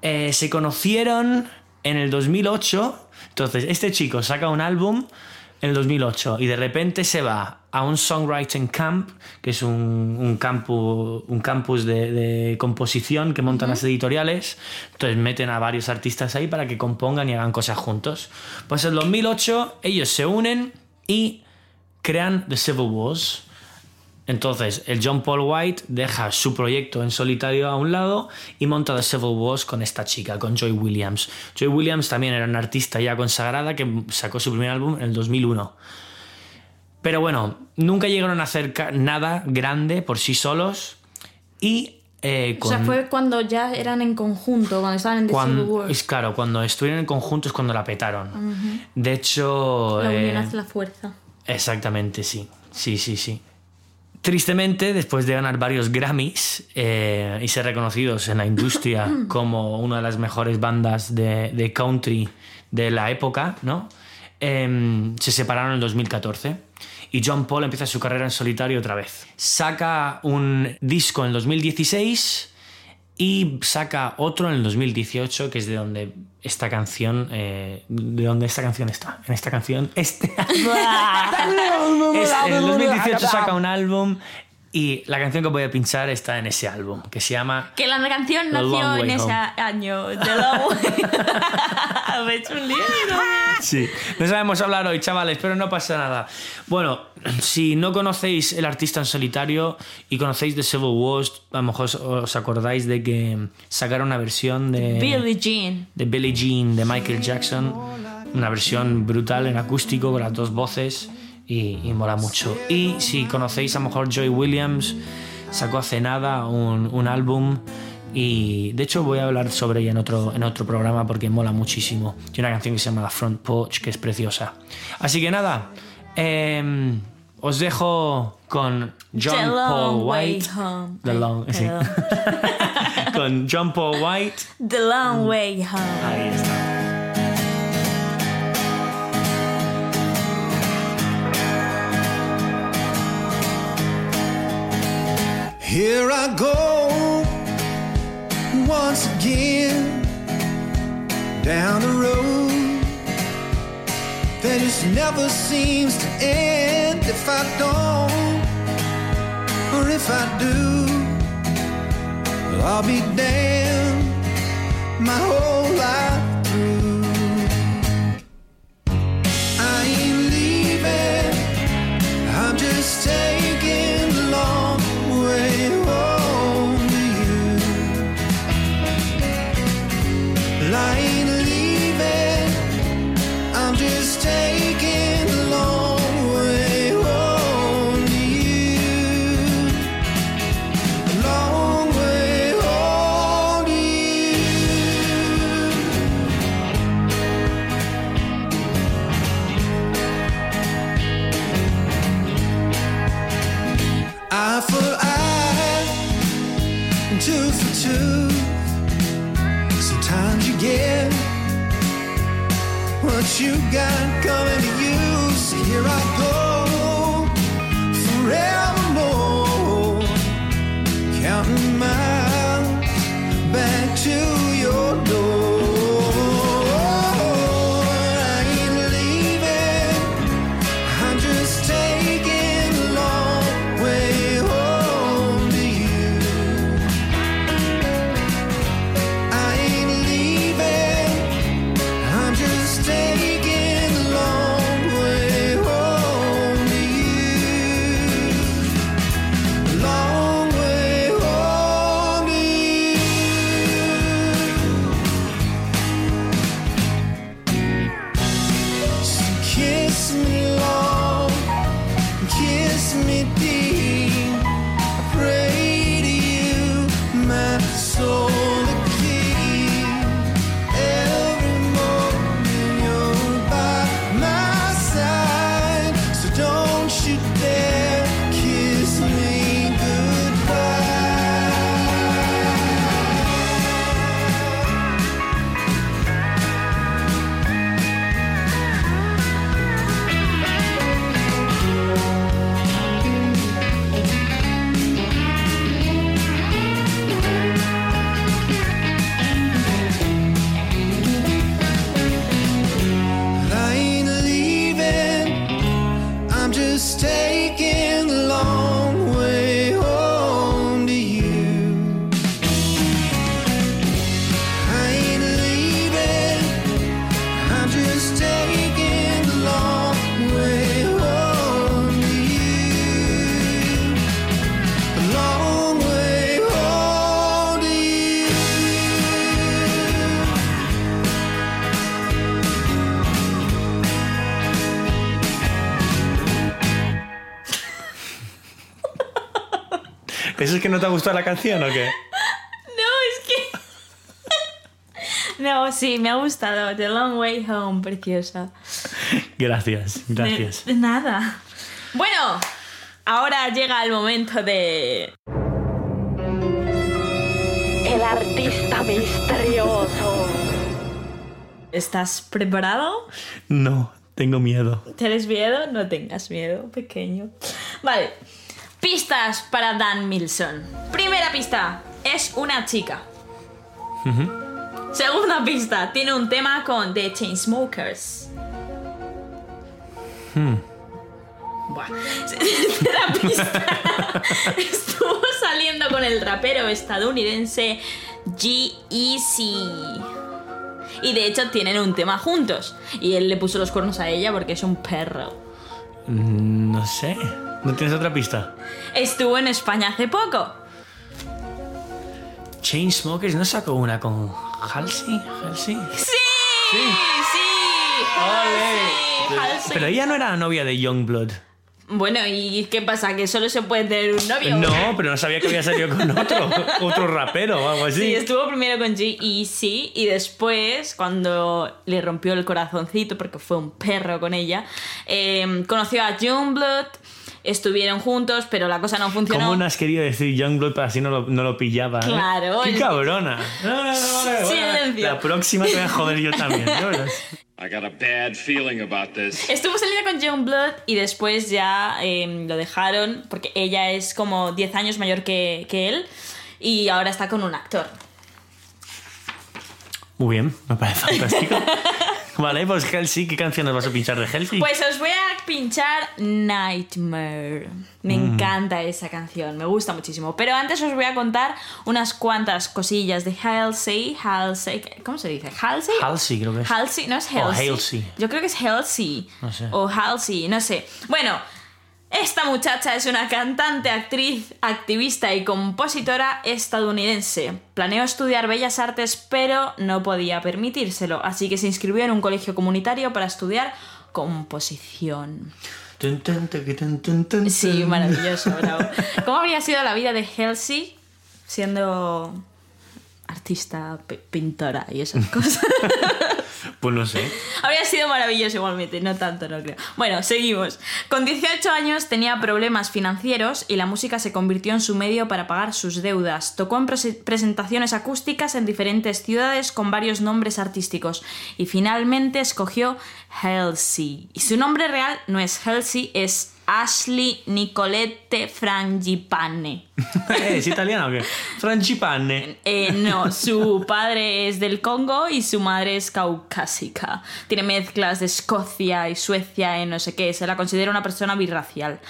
Speaker 3: Eh, se conocieron en el 2008. Entonces, este chico saca un álbum en el 2008 y de repente se va a un songwriting camp, que es un, un campus, un campus de, de composición que montan las editoriales. Entonces meten a varios artistas ahí para que compongan y hagan cosas juntos. Pues en el 2008 ellos se unen y crean The Civil Wars. Entonces, el John Paul White deja su proyecto en solitario a un lado y monta The Civil Wars con esta chica, con Joy Williams. Joy Williams también era una artista ya consagrada que sacó su primer álbum en el 2001. Pero bueno, nunca llegaron a hacer nada grande por sí solos y eh,
Speaker 2: O sea, fue cuando ya eran en conjunto, cuando estaban en The Civil
Speaker 3: cuando,
Speaker 2: War.
Speaker 3: es claro, cuando estuvieron en conjunto es cuando la petaron. De hecho...
Speaker 2: La unión
Speaker 3: eh,
Speaker 2: hace la fuerza.
Speaker 3: Exactamente, sí. Sí, sí, sí. Tristemente, después de ganar varios Grammys eh, y ser reconocidos en la industria como una de las mejores bandas de, de country de la época, ¿no? Em, se separaron en el 2014 y John Paul empieza su carrera en solitario otra vez. Saca un disco en el 2016 y saca otro en el 2018, que es de donde esta canción, eh, de donde esta canción está. En esta canción, este. Es- en el 2018 saca un álbum y la canción que voy a pinchar está en ese álbum, que se llama
Speaker 2: Que la canción
Speaker 3: The
Speaker 2: nació en ese año. The Long Way. Hecho un lío.
Speaker 3: Sí, no sabemos hablar hoy, chavales, pero no pasa nada. Bueno, si no conocéis el artista en solitario y conocéis The Civil Wars, a lo mejor os- os acordáis de que sacaron una versión de
Speaker 2: Billie Jean.
Speaker 3: de Billie Jean de Michael Jackson, una versión brutal en acústico con las dos voces y, y mola mucho. Y si conocéis a lo mejor Joy Williams, sacó hace nada un, un álbum y de hecho voy a hablar sobre ella en otro, en otro programa porque mola muchísimo. Tiene una canción que se llama The Front Porch que es preciosa. Así que nada, em, os dejo con John
Speaker 2: The
Speaker 3: Paul White.
Speaker 2: Home.
Speaker 3: The long, sí. Con John Paul White.
Speaker 2: The Long Way Home.
Speaker 3: Ahí está.
Speaker 7: Here I go once again down the road that just never seems to end. If I don't, or if I do, I'll be damned my whole life through. I ain't leaving. I'm just taking
Speaker 3: te ha gustado la canción o qué?
Speaker 2: No, es que. No, sí, me ha gustado. The Long Way Home, preciosa.
Speaker 3: Gracias,
Speaker 2: De-
Speaker 3: gracias.
Speaker 2: de nada. Bueno, ahora llega el momento de.
Speaker 8: El artista misterioso.
Speaker 2: ¿Estás preparado?
Speaker 3: No, tengo miedo.
Speaker 2: ¿Tienes miedo? No tengas miedo, pequeño. Vale. Pistas para Dan Milson. Primera pista. Es una chica. Segunda pista. Tiene un tema con The Chainsmokers. Buah. Tercera pista. Estuvo saliendo con el rapero estadounidense G-Eazy. Y de hecho tienen un tema juntos. Y él le puso los cuernos a ella porque es un perro.
Speaker 3: Mm, No sé. ¿No tienes otra pista?
Speaker 2: Estuvo en España hace poco.
Speaker 3: Chainsmokers no sacó una con Halsey. Halsey.
Speaker 2: ¡Sí! ¡Sí! Halsey, Halsey.
Speaker 3: Pero ella no era novia de Youngblood.
Speaker 2: Bueno, ¿y qué pasa? ¿Que solo se puede tener un novio?
Speaker 3: No, pero no sabía que había salido con otro, otro rapero o algo así.
Speaker 2: Sí, estuvo primero con G Easy y después, cuando le rompió el corazoncito porque fue un perro con ella, eh, conoció a Juneblood, estuvieron juntos, pero la cosa no funcionó.
Speaker 3: ¿Cómo no has querido decir Youngblood para así no lo, no lo pillaba? eh?
Speaker 2: Claro,
Speaker 3: ¡Qué
Speaker 2: el-
Speaker 3: cabrona! No.
Speaker 2: Silencio.
Speaker 3: La próxima te voy a joder yo también.
Speaker 9: I got a bad feeling about this.
Speaker 2: Estuvo saliendo con Juneblood y después ya eh, lo dejaron porque ella es como 10 años mayor que, que él y ahora está con un actor.
Speaker 3: Muy bien, me parece fantástico. vale, pues Halsey, ¿qué canción nos vas a pinchar de Halsey?
Speaker 2: Pues os voy a pinchar Nightmare. Me
Speaker 3: Mm.
Speaker 2: encanta esa canción, me gusta muchísimo. Pero antes os voy a contar unas cuantas cosillas de Halsey. Halsey, ¿cómo se dice? Halsey.
Speaker 3: Halsey, creo que es.
Speaker 2: Halsey, no es
Speaker 3: O
Speaker 2: Halsey.
Speaker 3: Halsey.
Speaker 2: Yo creo que es Halsey.
Speaker 3: No sé.
Speaker 2: O Halsey, no sé. Bueno, esta muchacha es una cantante, actriz, activista y compositora estadounidense. Planeó estudiar bellas artes, pero no podía permitírselo, así que se inscribió en un colegio comunitario para estudiar composición. Sí, maravilloso, bravo. ¿Cómo habría sido la vida de Halsey siendo artista, pintora y esas cosas?
Speaker 3: Pues no sé.
Speaker 2: Habría sido maravilloso igualmente, no tanto, no creo. Bueno, seguimos. Con 18 años tenía problemas financieros y la música se convirtió en su medio para pagar sus deudas. Tocó en prese- presentaciones acústicas en diferentes ciudades con varios nombres artísticos y finalmente escogió Halsey. Y su nombre real no es Halsey, es Ashley Nicolette Frangipane.
Speaker 3: ¿Es italiano o qué? Frangipane.
Speaker 2: Eh, no, su padre es del Congo y su madre es caucásica. Tiene mezclas de Escocia y Suecia y no sé qué. Se la considera una persona birracial.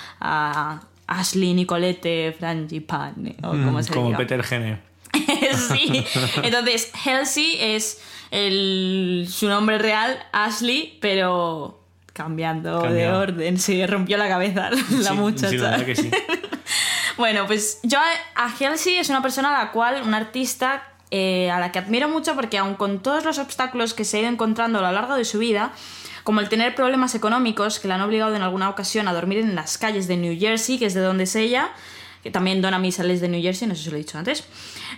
Speaker 2: Ashley Nicolette Frangipane, o como se
Speaker 3: Mm, Como
Speaker 2: diga.
Speaker 3: Peter Gene.
Speaker 2: sí. Entonces, Halsey es el, su nombre real, Ashley, pero cambiando de orden. Sí, rompió la cabeza la
Speaker 3: Sí,
Speaker 2: muchacha.
Speaker 3: Sí, la verdad que sí.
Speaker 2: Bueno, pues yo a, Halsey es una persona a la cual, una artista eh, a la que admiro mucho porque aun con todos los obstáculos que se ha ido encontrando a lo largo de su vida, como el tener problemas económicos que la han obligado en alguna ocasión a dormir en las calles de New Jersey, que es de donde es ella, que también Donna Missal es de New Jersey, no sé si lo he dicho antes.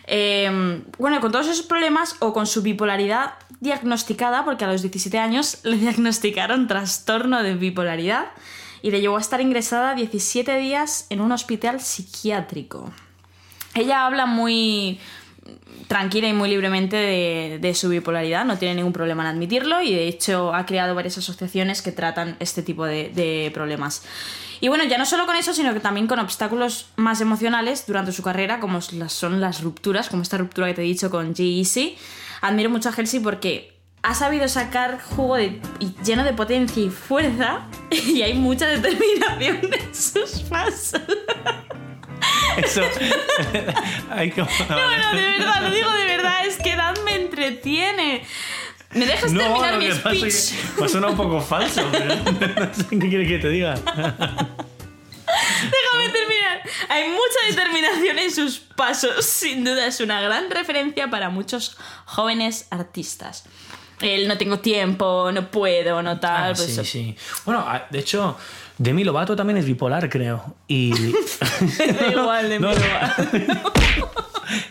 Speaker 2: Eh, bueno, con todos esos problemas o con su bipolaridad diagnosticada, porque a los 17 años le diagnosticaron trastorno de bipolaridad y le llevó a estar ingresada 17 días en un hospital psiquiátrico. Ella habla muy tranquila y muy libremente de, su bipolaridad, no tiene ningún problema en admitirlo y de hecho ha creado varias asociaciones que tratan este tipo de problemas. Y bueno, ya no solo con eso, sino que también con obstáculos más emocionales durante su carrera, como son las rupturas, como esta ruptura que te he dicho con G-Eazy. Admiro mucho a Halsey porque ha sabido sacar jugo de, lleno de potencia y fuerza y hay mucha determinación en sus pasos.
Speaker 3: Eso. Como-
Speaker 2: No, no, de verdad, lo digo de verdad, es que Dan me entretiene. ¿Me dejas
Speaker 3: No,
Speaker 2: terminar mi speech?
Speaker 3: es que me suena un poco falso, pero no sé qué quieres que te diga.
Speaker 2: Déjame terminar. Hay mucha determinación en sus pasos. Sin duda es una gran referencia para muchos jóvenes artistas. El no tengo tiempo, no puedo, no tal.
Speaker 3: Ah,
Speaker 2: pues
Speaker 3: sí,
Speaker 2: eso.
Speaker 3: sí. Bueno, ah, de hecho, Demi Lovato también es bipolar, creo. Y.
Speaker 2: Da igual, Demi
Speaker 3: no.
Speaker 2: Lovato.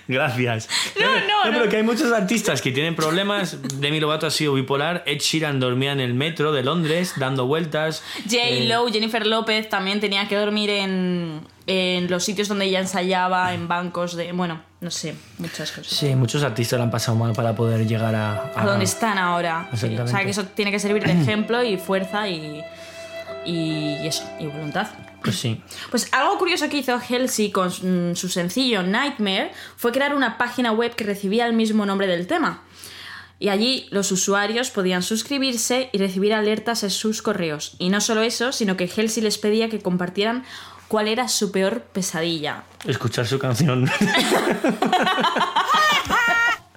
Speaker 3: Gracias.
Speaker 2: No, no, no.
Speaker 3: pero que hay muchos artistas que tienen problemas. Demi Lovato ha sido bipolar. Ed Sheeran dormía en el metro de Londres dando vueltas.
Speaker 2: J.
Speaker 3: Eh,
Speaker 2: Lo, Jennifer López también tenía que dormir en, en los sitios donde ella ensayaba, en bancos de. Bueno, no sé, muchas cosas.
Speaker 3: Sí, muchos artistas lo han pasado mal para poder llegar a.
Speaker 2: a donde están ahora. Sí, O sea,
Speaker 3: Exactamente.
Speaker 2: que eso tiene que servir de ejemplo y fuerza y, y eso, y voluntad.
Speaker 3: Pues sí.
Speaker 2: Pues algo curioso que hizo Halsey con mm, su sencillo Nightmare fue crear una página web que recibía el mismo nombre del tema. Y allí los usuarios podían suscribirse y recibir alertas en sus correos. Y no solo eso, sino que Halsey les pedía que compartieran cuál era su peor pesadilla.
Speaker 3: Escuchar su canción.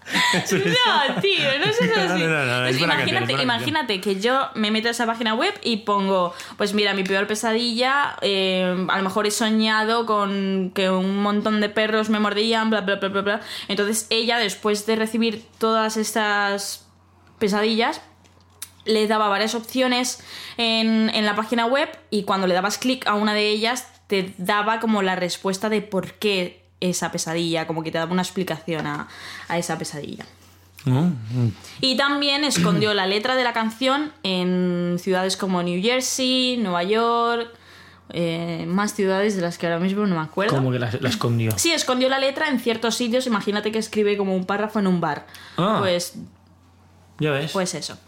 Speaker 2: No, tío, no es eso
Speaker 3: No,
Speaker 2: así.
Speaker 3: no, no, no, es buena canción,
Speaker 2: imagínate,
Speaker 3: es
Speaker 2: imagínate que yo me meto a esa página web y pongo, pues mira, mi peor pesadilla, eh, a lo mejor he soñado con que un montón de perros me mordían, bla, bla, bla, bla, bla. Entonces ella, después de recibir todas estas pesadillas, le daba varias opciones en, en la página web y cuando le dabas clic a una de ellas te daba como la respuesta de por qué esa pesadilla, como que te daba una explicación a, a esa pesadilla.
Speaker 3: ¿No?
Speaker 2: Y también escondió la letra de la canción en ciudades como New Jersey, Nueva York, eh, más ciudades de las que ahora mismo no me acuerdo.
Speaker 3: Como que la, la escondió.
Speaker 2: Sí, escondió la letra en ciertos sitios. Imagínate que escribe como un párrafo en un bar.
Speaker 3: Ah.
Speaker 2: Pues
Speaker 3: Ya ves.
Speaker 2: pues eso.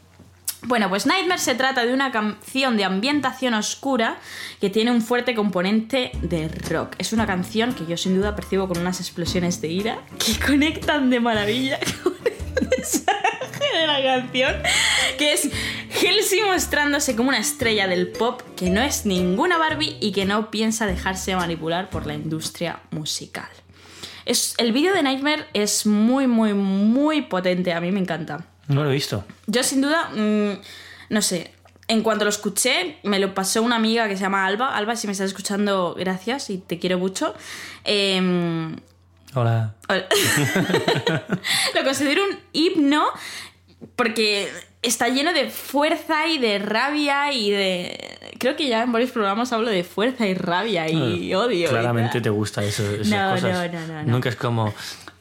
Speaker 2: Bueno, pues Nightmare se trata de una canción de ambientación oscura que tiene un fuerte componente de rock. Es una canción que yo sin duda percibo con unas explosiones de ira que conectan de maravilla con el mensaje de la canción, que es Halsey mostrándose como una estrella del pop que no es ninguna Barbie y que no piensa dejarse manipular por la industria musical. El vídeo de Nightmare es muy, muy, muy potente. A mí me encanta.
Speaker 3: No lo he visto.
Speaker 2: Yo sin duda, mm, no sé, en cuanto lo escuché, me lo pasó una amiga que se llama Alba. Alba, si me estás escuchando, gracias y te quiero mucho. Em,
Speaker 3: Hola.
Speaker 2: hola. lo considero un himno porque está lleno de fuerza y de rabia y de... Creo que ya en varios programas hablo de fuerza y rabia y odio.
Speaker 3: Claramente te gusta eso, esas
Speaker 2: No,
Speaker 3: cosas.
Speaker 2: no, no, no, no.
Speaker 3: Nunca es como.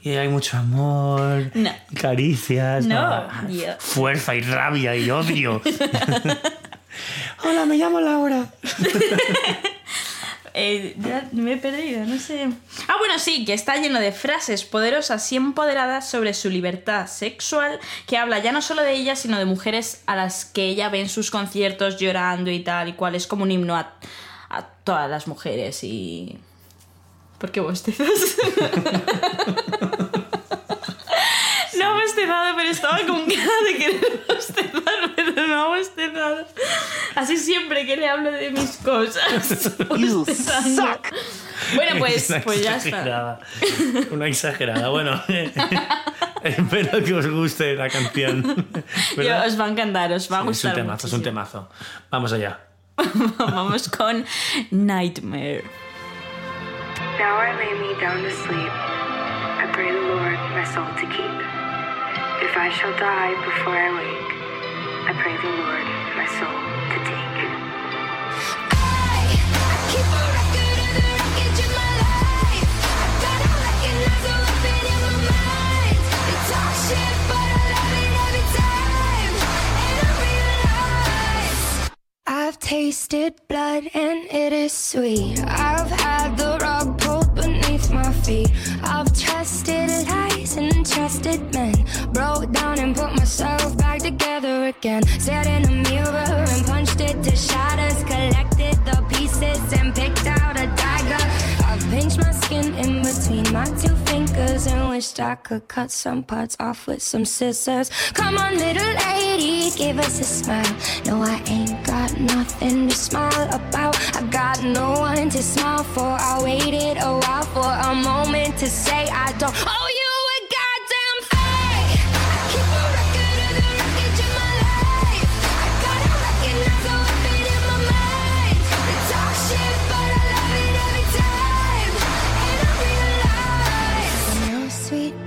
Speaker 3: "Y hay mucho amor,
Speaker 2: No.
Speaker 3: caricias,
Speaker 2: No,
Speaker 3: fuerza y rabia y odio. Hola, me llamo Laura.
Speaker 2: Eh, ya me he perdido, no sé. Ah, bueno, sí, que está lleno de frases poderosas y empoderadas sobre su libertad sexual, que habla ya no solo de ella, sino de mujeres a las que ella ve en sus conciertos llorando y tal, y cual es como un himno a, a todas las mujeres y... ¿Por qué bostezas? Bostezado, pero estaba con cara de querer bostezar, pero no bostezado. Así siempre que le hablo de mis cosas. bostezando. Bueno, pues,
Speaker 3: Una
Speaker 2: pues ya está.
Speaker 3: Una exagerada. Bueno, espero que os guste la canción.
Speaker 2: Yo, os va a encantar, os va a
Speaker 3: es un
Speaker 2: gustar.
Speaker 3: temazo, es un
Speaker 2: muchísimo.
Speaker 3: temazo. Vamos allá.
Speaker 2: Vamos con Nightmare.
Speaker 10: Now I lay me down to sleep. I pray the Lord my soul to keep. If I shall die before I wake, I pray the Lord my soul to take.
Speaker 4: Keep a record of the wreckage of my life. I gotta recognize the weapon in my mind. They talk shit, but I love it every time. And I realize I've tasted blood and it is sweet. I've had the rug pulled beneath my feet. I've trusted lies and trusted men. Broke down and put myself back together again. Stared in a mirror and punched it to shatters. Collected the pieces and picked out a dagger. I've pinched my skin in between my two fingers and wished I could cut some parts off with some scissors. Come on, little lady, give us a smile. No, I ain't got nothing to smile about. I got no one to smile for. I waited a while for a moment to say I don't owe you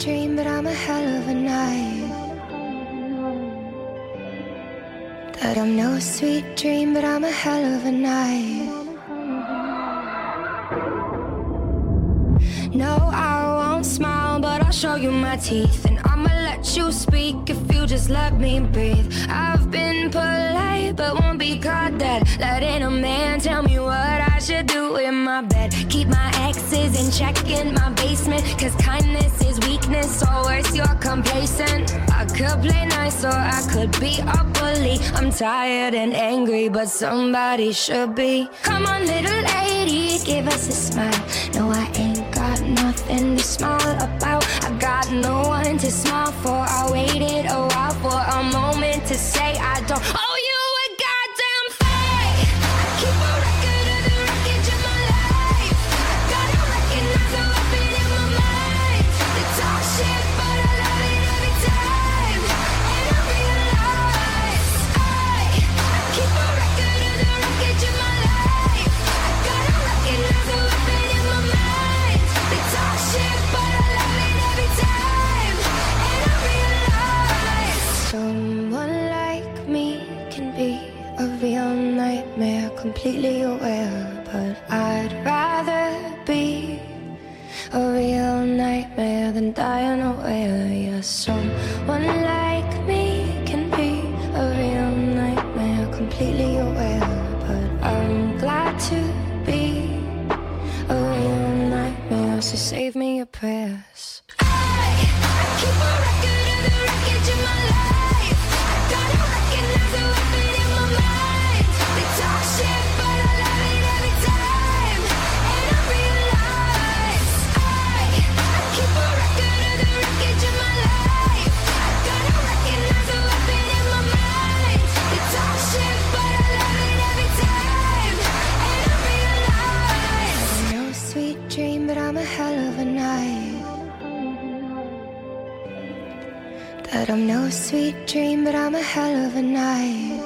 Speaker 4: dream, but I'm a hell of a night. That I'm no sweet dream, but I'm a hell of a night. No, I won't smile, but I'll show you my teeth. And I'ma let you speak if you just let me breathe. I've been polite, but won't be caught dead. Letting a man tell me what I should do in my bed. Keep my exes in check in my basement. Cause kindness is weakness, or worse, you're complacent. I could play nice, or I could be a bully. I'm tired and angry, but somebody should be. Come on, little lady, give us a smile. No, I ain't nothing to smile about. I got no one to smile for. I waited a while for a moment to say I don't owe completely aware. But I'd rather be a real nightmare than die unaware. Yeah, someone like me can be a real nightmare, completely aware. But I'm glad to be a real nightmare, so save me your prayers. I, I keep a record of the wreckage in my life. That I'm no sweet dream, but I'm a hell of a night.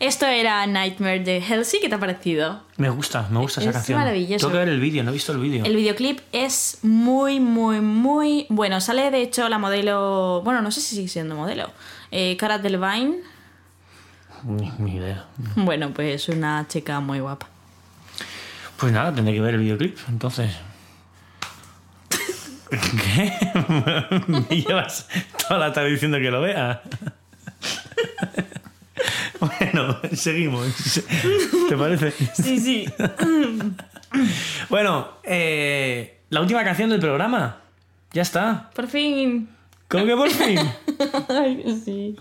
Speaker 2: Esto era Nightmare de Halsey, ¿qué te ha parecido?
Speaker 3: Me gusta, me gusta esa
Speaker 2: Es
Speaker 3: canción.
Speaker 2: maravilloso.
Speaker 3: Tengo que ver el vídeo, no he visto el vídeo.
Speaker 2: El videoclip es muy, muy, muy bueno. Sale de hecho la modelo. Bueno, no sé si sigue siendo modelo. Eh, Cara Delevingne.
Speaker 3: Ni, ni idea.
Speaker 2: Bueno, pues una chica muy guapa.
Speaker 3: Pues nada, tendré que ver el videoclip, entonces. ¿Qué? Me llevas toda la tarde diciendo que lo vea. Bueno, seguimos. ¿Te parece?
Speaker 2: Sí, sí.
Speaker 3: Bueno, eh, la última canción del programa. Ya está.
Speaker 2: Por fin.
Speaker 3: ¿Cómo que por fin?
Speaker 2: Ay, sí.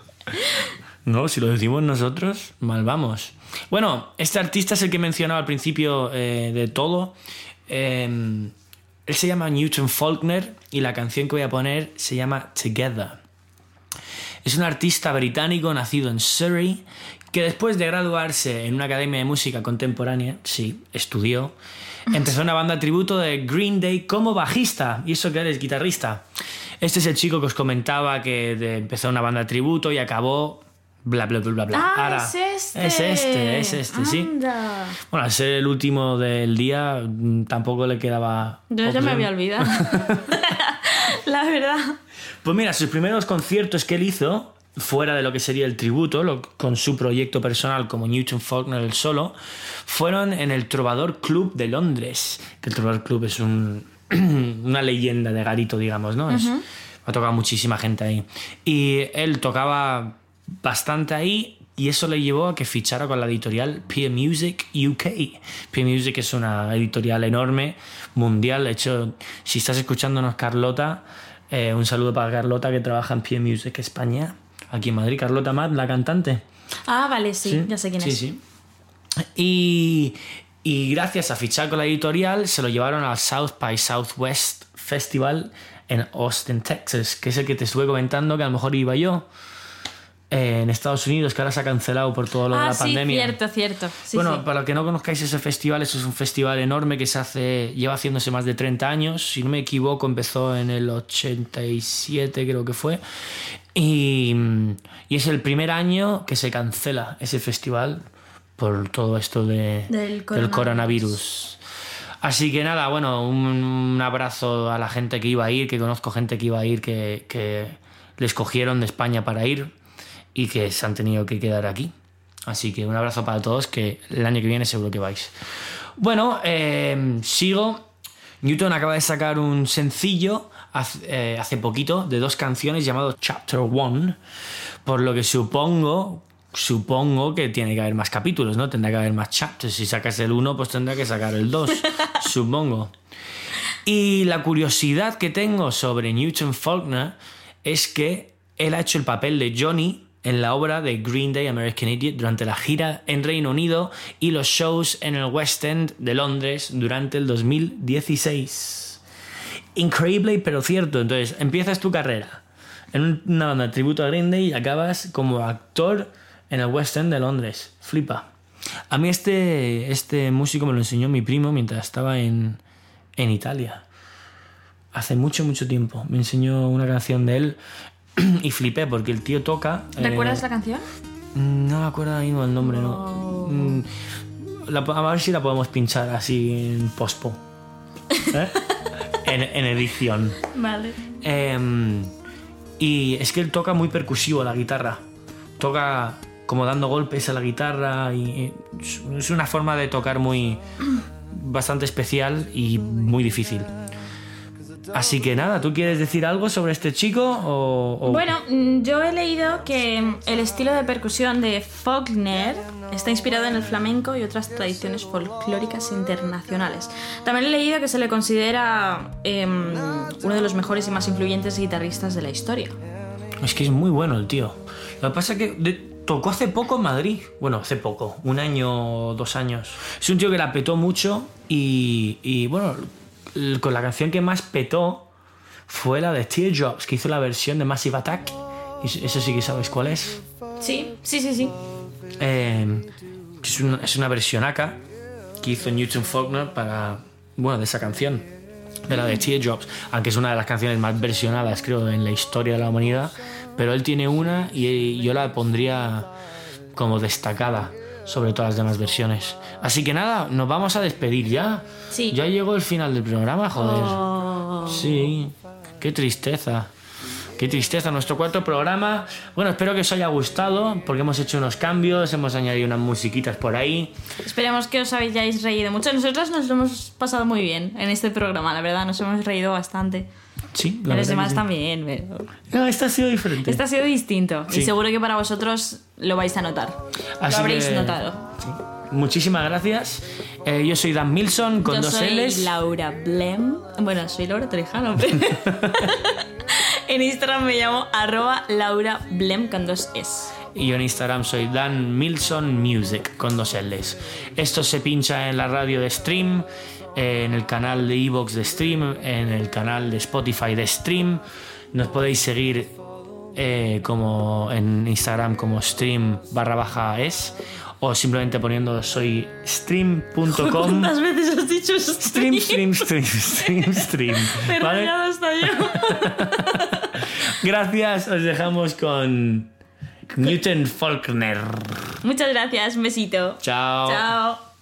Speaker 3: No, si lo decimos nosotros, mal vamos. Bueno, este artista es el que mencionaba al principio eh, de todo. Eh, él se llama Newton Faulkner y la canción que voy a poner se llama Together. Es un artista británico nacido en Surrey que después de graduarse en una academia de música contemporánea, sí, estudió, empezó una banda tributo de Green Day como bajista, y eso que eres guitarrista. Este es el chico que os comentaba que empezó una banda tributo y acabó bla bla bla bla bla.
Speaker 2: Ah,
Speaker 3: Ahora,
Speaker 2: es este.
Speaker 3: Es este, es este, sí. Bueno, al ser el último del día, mm, tampoco le quedaba.
Speaker 2: Yo ya me había olvidado. la verdad.
Speaker 3: Pues mira, sus primeros conciertos que él hizo, fuera de lo que sería el tributo, lo- con su proyecto personal como Newton Faulkner el solo, fueron en el Trovador Club de Londres. Que el Trovador Club es un- una leyenda de garito, digamos, ¿no? Es- ha tocado muchísima gente ahí. Y él tocaba bastante ahí y eso le llevó a que fichara con la editorial Peer Music UK. Peer Music es una editorial enorme, mundial. De hecho, si estás escuchándonos, Carlota, eh, un saludo para Carlota que trabaja en Peer Music España, aquí en Madrid. Carlota Matt, la cantante.
Speaker 2: Ah, vale, sí, ya sé quién
Speaker 3: sí,
Speaker 2: es.
Speaker 3: Sí, Y, Y gracias a fichar con la editorial, se lo llevaron al South by Southwest Festival en Austin, Texas, que es el que te estuve comentando que a lo mejor iba yo en Estados Unidos, que ahora se ha cancelado por todo lo de
Speaker 2: Ah,
Speaker 3: la
Speaker 2: sí,
Speaker 3: pandemia.
Speaker 2: cierto, cierto. Sí,
Speaker 3: bueno,
Speaker 2: sí.
Speaker 3: para los que no conozcáis ese festival, eso es un festival enorme que se hace, lleva haciéndose más de 30 años. Si no me equivoco, empezó en el 87, creo que fue. Y, y es el primer año que se cancela ese festival por todo esto de,
Speaker 2: Del
Speaker 3: del coronavirus. Así que nada, bueno, un, un abrazo a la gente que iba a ir, que conozco gente que iba a ir, que, que les cogieron de España para ir y que se han tenido que quedar aquí. Así que un abrazo para todos, que el año que viene seguro que vais. Bueno, eh, sigo. Newton acaba de sacar un sencillo hace, eh, hace poquito de dos canciones llamado Chapter One, por lo que supongo, supongo que tiene que haber más capítulos, ¿no? Tendrá que haber más chapters. Si sacas el uno, pues tendrá que sacar el dos, supongo. Y la curiosidad que tengo sobre Newton Faulkner es que él ha hecho el papel de Johnny en la obra de Green Day American Idiot durante la gira en Reino Unido y los shows en el West End de Londres durante el 2016. Increíble pero cierto. Entonces, empiezas tu carrera en una banda tributo a Green Day y acabas como actor en el West End de Londres. Flipa. A mí este, este músico me lo enseñó mi primo mientras estaba en, en Italia. Hace mucho, mucho tiempo. Me enseñó una canción de él y flipé porque el tío toca... eh,
Speaker 2: ¿Recuerdas la canción?
Speaker 3: No me acuerdo ahora mismo el nombre, no. Mm, la- a ver si la podemos pinchar así en pospo. ¿Eh? en, en edición.
Speaker 2: Vale.
Speaker 3: Em, y es que él toca muy percusivo la guitarra. Toca como dando golpes a la guitarra y es una forma de tocar muy bastante especial y muy difícil. Así que nada, ¿tú quieres decir algo sobre este chico o, o-
Speaker 2: Bueno, mm, yo he leído que mm, el estilo de percusión de Faulkner está inspirado en el flamenco y otras tradiciones folclóricas internacionales. También he leído que se le considera em, uno de los mejores y más influyentes guitarristas de la historia.
Speaker 3: Es que es muy bueno el tío. Lo que pasa es que tocó hace poco en Madrid. Bueno, hace poco, un año dos años. Es un tío que la petó mucho y, y, bueno, con la canción que más petó fue la de Teardrops, que hizo la versión de Massive Attack. Y eso- sí que sabes cuál es.
Speaker 2: Sí, sí, sí, sí.
Speaker 3: Eh, es, una, es una versión acá que hizo Newton Faulkner para, bueno, de esa canción, de la de Teardrops, aunque es una de las canciones más versionadas, creo, en la historia de la humanidad, pero él tiene una y yo la pondría como destacada sobre todas las demás versiones. Así que nada, nos vamos a despedir ya.
Speaker 2: Sí.
Speaker 3: Ya llegó el final del programa, joder.
Speaker 2: Oh.
Speaker 3: Sí, qué tristeza. Qué tristeza nuestro cuarto programa. Bueno, espero que os haya gustado porque hemos hecho unos cambios, hemos añadido unas musiquitas por ahí.
Speaker 2: Esperemos que os hayáis reído mucho. Nosotros nos lo hemos pasado muy bien en este programa, la verdad, nos hemos reído bastante.
Speaker 3: Sí, la
Speaker 2: los demás
Speaker 3: sí.
Speaker 2: también, pero...
Speaker 3: No, este ha sido diferente.
Speaker 2: Este ha sido distinto y seguro que para vosotros lo vais a notar.
Speaker 3: Así
Speaker 2: lo habréis
Speaker 3: que-
Speaker 2: notado.
Speaker 3: Muchísimas gracias. Eh, yo soy Dan Milson con
Speaker 2: Yo
Speaker 3: dos
Speaker 2: soy
Speaker 3: L's.
Speaker 2: Laura Blem. Bueno, soy Laura pero- en Instagram me llamo arroba Laura Blem con dos S.
Speaker 3: Y yo en Instagram soy Dan Milson Music con dos L's. Esto se pincha en la radio de Stream, en el canal de Evox de Stream, en el canal de Spotify de Stream. Nos podéis seguir eh, como en Instagram como stream barra baja es o simplemente poniendo soy stream.com
Speaker 2: ¿Cuántas veces has dicho
Speaker 3: stream stream stream stream stream
Speaker 2: he
Speaker 3: ¿vale?
Speaker 2: hasta yo.
Speaker 3: gracias os dejamos con Newton Faulkner
Speaker 2: Muchas gracias, un besito.
Speaker 3: chao
Speaker 2: Chao.